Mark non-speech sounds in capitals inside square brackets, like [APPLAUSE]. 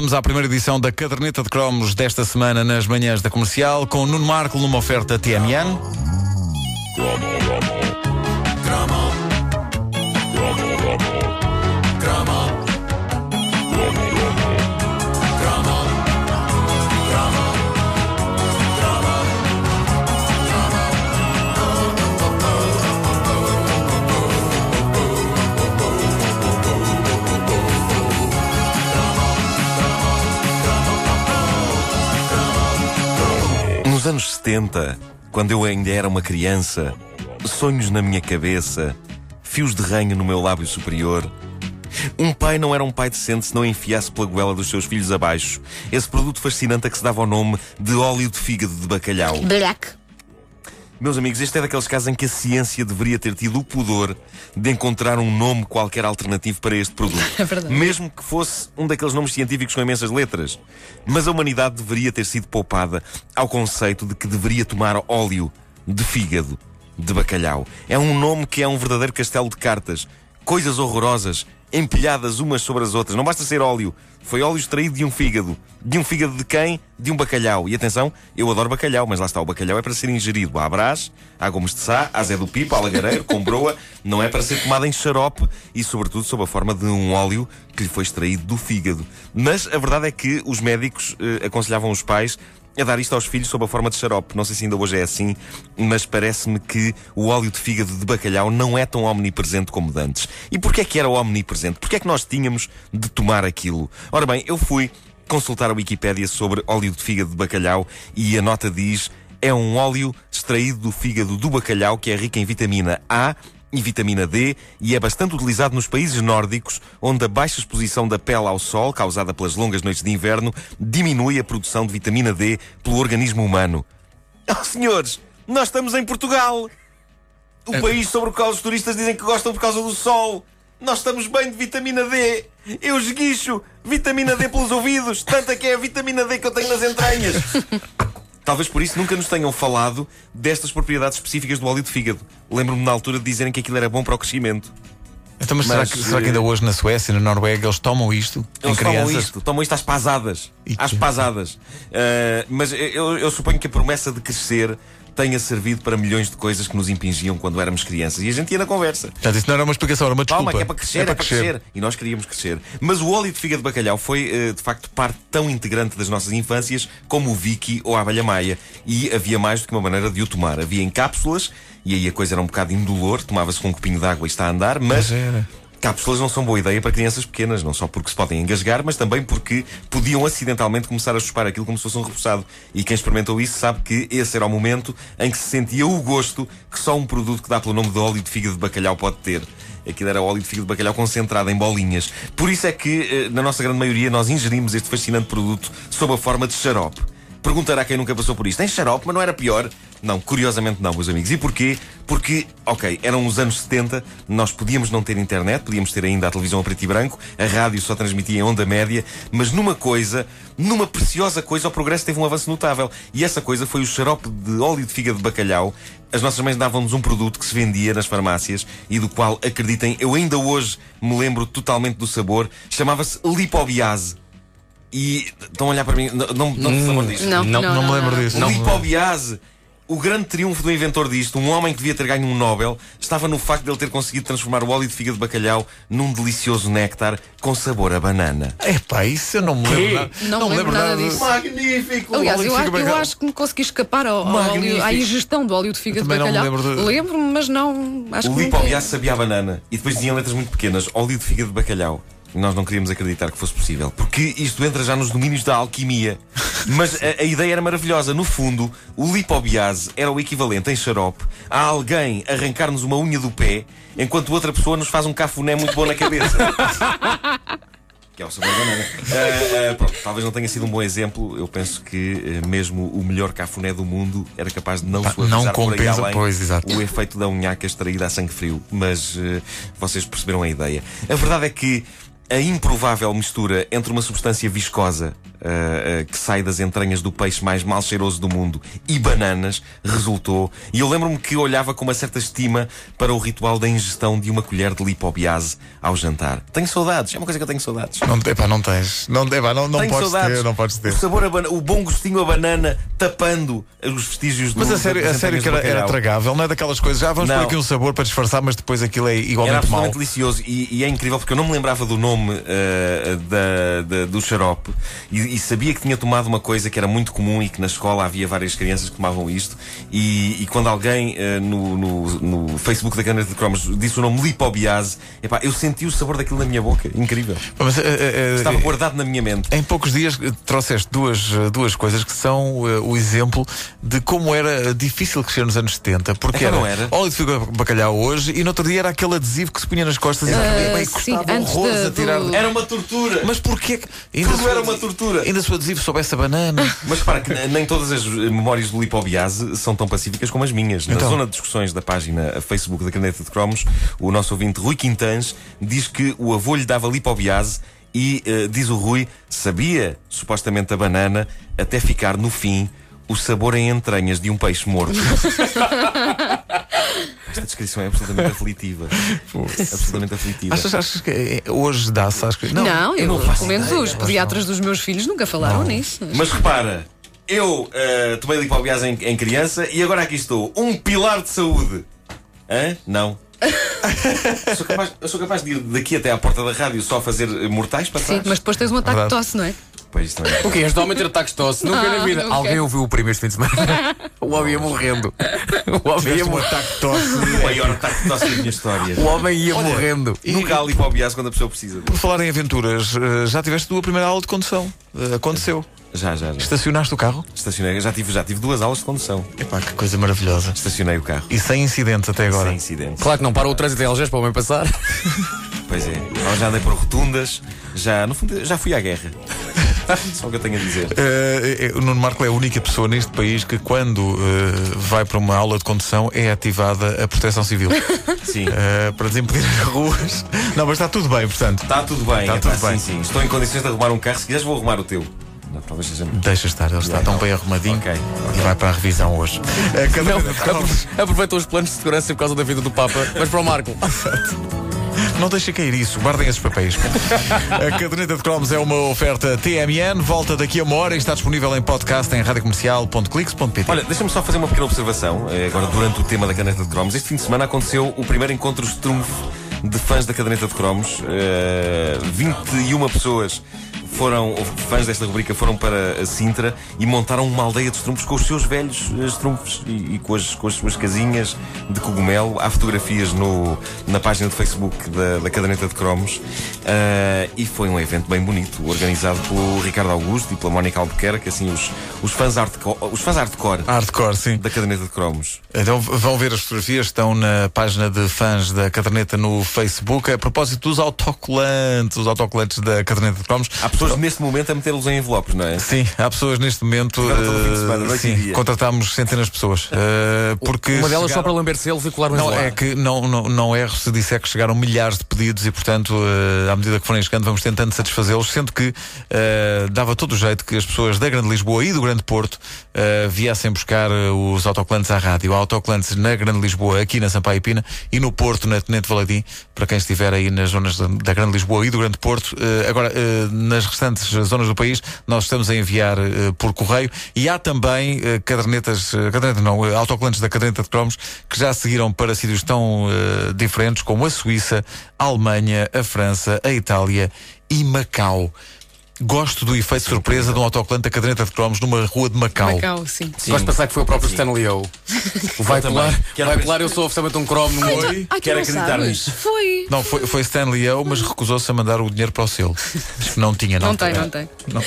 vamos à primeira edição da Caderneta de Cromos desta semana nas manhãs da comercial, com Nuno Marco numa oferta TMN. Nos 70, quando eu ainda era uma criança, sonhos na minha cabeça, fios de ranho no meu lábio superior. Um pai não era um pai decente se não enfiasse pela goela dos seus filhos abaixo esse produto fascinante a que se dava o nome de óleo de fígado de bacalhau. Black. Meus amigos, este é daqueles casos em que a ciência deveria ter tido o pudor de encontrar um nome qualquer alternativo para este produto. [LAUGHS] É verdade. Mesmo que fosse um daqueles nomes científicos com imensas letras. Mas a humanidade deveria ter sido poupada ao conceito de que deveria tomar óleo de fígado de bacalhau. É um nome que é um verdadeiro castelo de cartas. Coisas horrorosas, empilhadas umas sobre as outras. Não basta ser óleo. Foi óleo extraído de um fígado. De um fígado de quem? De um bacalhau. E atenção, eu adoro bacalhau, mas lá está, o bacalhau é para ser ingerido à Brás, à Gomes de Sá, à Zé do Pipo, à Lagareiro, com broa. Não é para ser tomado em xarope e, sobretudo, sob a forma de um óleo que lhe foi extraído do fígado. Mas a verdade é que os médicos eh, aconselhavam os pais a dar isto aos filhos sob a forma de xarope. Não sei se ainda hoje é assim, mas parece-me que o óleo de fígado de bacalhau não é tão omnipresente como de antes. E porquê é que era omnipresente? Porquê é que nós tínhamos de tomar aquilo? Ora bem, eu fui consultar a Wikipédia sobre óleo de fígado de bacalhau e a nota diz é um óleo extraído do fígado do bacalhau que é rico em vitamina A e vitamina D e é bastante utilizado nos países nórdicos, onde a baixa exposição da pele ao sol, causada pelas longas noites de inverno, diminui a produção de vitamina D pelo organismo humano. [LAUGHS] Oh, senhores, nós estamos em Portugal! O É- país sobre o qual os turistas dizem que gostam por causa do sol. Nós estamos bem de vitamina D. Eu esguicho vitamina D pelos ouvidos, tanta que é a vitamina D que eu tenho nas entranhas. [LAUGHS] Talvez por isso nunca nos tenham falado destas propriedades específicas do óleo de fígado. Lembro-me na altura de dizerem que aquilo era bom para o crescimento. Então, mas, será, que, será que ainda eh, hoje na Suécia e na Noruega eles tomam isto Eles em crianças? tomam isto, tomam isto às pasadas. Às pasadas. Ah, mas eu, eu suponho que a promessa de crescer tenha servido para milhões de coisas que nos impingiam quando éramos crianças. E a gente ia na conversa. Já disse, não era uma explicação, era uma desculpa. Calma, que é para crescer, é, para crescer. E nós queríamos crescer. Mas o óleo de fígado de bacalhau foi, eh, de facto, parte tão integrante das nossas infâncias como o Vicky ou a abelha maia. E havia mais do que uma maneira de o tomar. Havia em cápsulas, e aí a coisa era um bocado indolor, tomava-se com um copinho de água e está a andar, mas. Era. Cápsulas não são boa ideia para crianças pequenas, não só porque se podem engasgar, mas também porque podiam acidentalmente começar a chupar aquilo como se fosse um repousado. E quem experimentou isso sabe que esse era o momento em que se sentia o gosto que só um produto que dá pelo nome de óleo de fígado de bacalhau pode ter. Aquilo era óleo de fígado de bacalhau concentrado em bolinhas. Por isso é que, eh, na nossa grande maioria, nós ingerimos este fascinante produto sob a forma de xarope. Perguntará quem nunca passou por isto. Tem xarope, mas não era pior? Não, curiosamente não, meus amigos. E porquê? Porque, ok, eram os anos 70, nós podíamos não ter internet, podíamos ter ainda a televisão a preto e branco, a rádio só transmitia em onda média, mas numa coisa, numa preciosa coisa, o progresso teve um avanço notável. E essa coisa foi o xarope de óleo de fígado de bacalhau. As nossas mães davam-nos um produto que se vendia nas farmácias e do qual, acreditem, eu ainda hoje me lembro totalmente do sabor. Chamava-se lipobiase. E estão a olhar para mim, não, não, não te lembro disto. Não, Não, não, me lembro não. disso. O Não. lipobiase. O grande triunfo do inventor disto, um homem que devia ter ganho um Nobel, estava no facto de ele ter conseguido transformar o óleo de fígado de bacalhau num delicioso néctar com sabor a banana. Epá, isso eu não me lembro. nada. Não me lembro nada disso. Magnífico! Aliás, eu, fígado a- eu bacalhau. acho que me consegui escapar ao, óleo, à ingestão do óleo de fígado de não bacalhau. lembro de- Lembro-me, mas não. Acho O que lipobiase sabia a banana e depois tinha letras muito pequenas, óleo de fígado de bacalhau. Nós não queríamos acreditar que fosse possível, porque isto entra já nos domínios da alquimia. Mas a, a ideia era maravilhosa. No fundo, o lipobiase era o equivalente em xarope a alguém arrancar-nos uma unha do pé enquanto outra pessoa nos faz um cafuné muito bom na cabeça. [LAUGHS] Que é o sabor da banana. Ah, ah, pronto, talvez não tenha sido um bom exemplo. Eu penso que eh, mesmo o melhor cafuné do mundo era capaz de não Pá, suavizar não compensa, além pois, exato. o efeito da unhaca extraída a sangue frio. Mas eh, vocês perceberam a ideia. A verdade é que a improvável mistura entre uma substância viscosa, uh, uh, que sai das entranhas do peixe mais mal cheiroso do mundo e bananas resultou. E eu lembro-me que olhava com uma certa estima para o ritual da ingestão de uma colher de lipobiase ao jantar. Tenho saudades, é uma coisa que eu tenho saudades. Não, epá, não tens. Não, epá, não, não Tenho podes saudades. ter, não podes ter. O sabor, o bom gostinho a banana tapando os vestígios do Mas a sério, a sério que era, era tragável, não é daquelas coisas, já vamos Não. pôr aqui um sabor para disfarçar, mas depois aquilo é Era igualmente mau. absolutamente delicioso e, e é incrível porque eu não me lembrava do nome eh, da, da- do xarope e, e sabia que tinha tomado uma coisa que era muito comum e que na escola havia várias crianças que tomavam isto. E, e quando alguém eh, no, no, no Facebook da Caneta de Cromos disse o nome lipobiase, epá, eu senti o sabor daquilo na minha boca. Incrível. Mas, eh, eh, Estava guardado na minha mente. Em poucos dias trouxeste duas, duas coisas que são o exemplo de como era difícil crescer nos anos 70. Porque Então era, não era? óleo de fígado bacalhau hoje e no outro dia era aquele adesivo que se punha nas costas e Ah, bem, sim, custava antes horrores de- a tirar. do- Era uma tortura. Mas porquê? Tudo era uma tortura. Ainda se o adesivo soubesse a banana. [LAUGHS] Mas repara que nem todas as memórias do lipobiase são tão pacíficas como as minhas. Na Então. zona de discussões da página Facebook da Caneta de Cromos, o nosso ouvinte Rui Quintans diz que o avô lhe dava lipobiase e, eh, diz o Rui, sabia supostamente a banana até ficar no fim o sabor em entranhas de um peixe morto. [LAUGHS] Esta descrição é absolutamente aflitiva. absolutamente aflitiva. Achas, achas que eh, hoje dá-se? Acho que- Não, eu, não faço pelo menos ideia, os pediatras dos meus filhos nunca falaram nisso. Mas repara, eu eh, tomei lipobiase em, em criança e agora aqui estou, um pilar de saúde. Hã? Não. Eu [LAUGHS] sou, capaz, eu sou capaz de ir daqui até à porta da rádio só a fazer mortais para Sim, trás? mas depois tens um ataque de Verdade. tosse, não é? Pois isto não é. O quê? Este homem ter ataques de tosse? Nunca Ah, na vida. nunca. Alguém ouviu o primo este fim de semana? [LAUGHS] O homem ia morrendo. O homem ia, Tiveste um mor- ataque de tosse. O maior ataque de tosse da minha história. o homem ia morrendo. Nunca há lipobiase quando a pessoa precisa. Por falar em aventuras, eh, já tiveste a tua primeira aula de condução? Eh, Aconteceu. Já, já, já. Estacionaste o carro? Estacionei, já tive, já tive duas aulas de condução. Epá, que coisa maravilhosa. Estacionei o carro. E sem incidentes até agora. Sem incidente. Claro que não para o trânsito em Algés para o homem passar. Pois é. Já andei por rotundas, já, no fundo, já fui à guerra. [LAUGHS] Só o que eu tenho a dizer. Eh, eh, o Nuno Marco é a única pessoa neste país que, quando eh, vai para uma aula de condução, é ativada a proteção civil [LAUGHS] Sim. Eh, para desimpedir as ruas. Não, mas está tudo bem, portanto. Está tudo bem, Está é tudo bem. Sim, sim. Estou em condições de arrumar um carro. Se quiseres, vou arrumar o teu. Não, talvez seja. Deixa estar, ele está tão bem arrumadinho Ok, e vai para a revisão hoje. [LAUGHS] Não, os planos de segurança por causa da vida do Papa. Mas para o Marco. Não deixa cair isso, guardem esses papéis. [LAUGHS] a caderneta de cromos é uma oferta TMN, volta daqui a uma hora e está disponível em podcast em radiocomercial.clix.pt. Olha, deixa-me só fazer uma pequena observação. eh, Agora, durante o tema da caneta de cromos, este fim de semana aconteceu o primeiro encontro estrunfo de fãs da caderneta de cromos. Eh, 21 pessoas foram, fãs desta rubrica, foram para a Sintra e montaram uma aldeia de estrumpos com os seus velhos eh, estrumpos e, e com, as, com as suas casinhas de cogumelo. Há fotografias no, na página de Facebook da, da caderneta de cromos. Eh, e foi um evento bem bonito, organizado pelo Ricardo Augusto e pela Mónica Albuquerque, assim, os, os fãs hardcore, os fãs hardcore Hardcore, sim. da caderneta de cromos. Então vão ver as fotografias, estão na página de fãs da caderneta no Facebook. A propósito dos autocolantes, os autocolantes da caderneta de cromos. Há pessoas neste momento a metê-los em envelopes, não é? Sim, há pessoas neste momento. Semana, eh, sim, contratámos centenas de pessoas. eh, porque Uma delas só chegaram- para lamber-se ele e colar um Não, é que não, não, não erro se disser que chegaram milhares de pedidos e, portanto, eh, à medida que forem chegando, vamos tentando satisfazê-los, sendo que dava todo o jeito que as pessoas da Grande Lisboa e do Grande Porto viessem buscar os autocolantes à rádio. Há autocolantes na Grande Lisboa, aqui na Sampaio Pina, e no Porto, na Tenente Valadim, para quem estiver aí nas zonas da, da Grande Lisboa e do Grande Porto. Agora, nas restantes zonas do país, nós estamos a enviar eh, por correio e há também eh, cadernetas, eh, cadernetas não, eh, autocolantes da caderneta de cromos que já seguiram para sítios tão diferentes como a Suíça, a Alemanha, a França, a Itália e Macau. Gosto do efeito surpresa de um autocolante da caderneta de cromos numa rua de Macau. Macau, sim. Sim. Gosto de pensar que foi o próprio Stanley O. [LAUGHS] Vai colar, Quero vai colar, eu sou oficialmente um cromo no tu Quero não acreditar nisso. Foi. Não, foi, foi Stanley Eu, mas recusou-se a mandar o dinheiro para o selo. Diz que não tinha, não. Não tem, não tem. Não.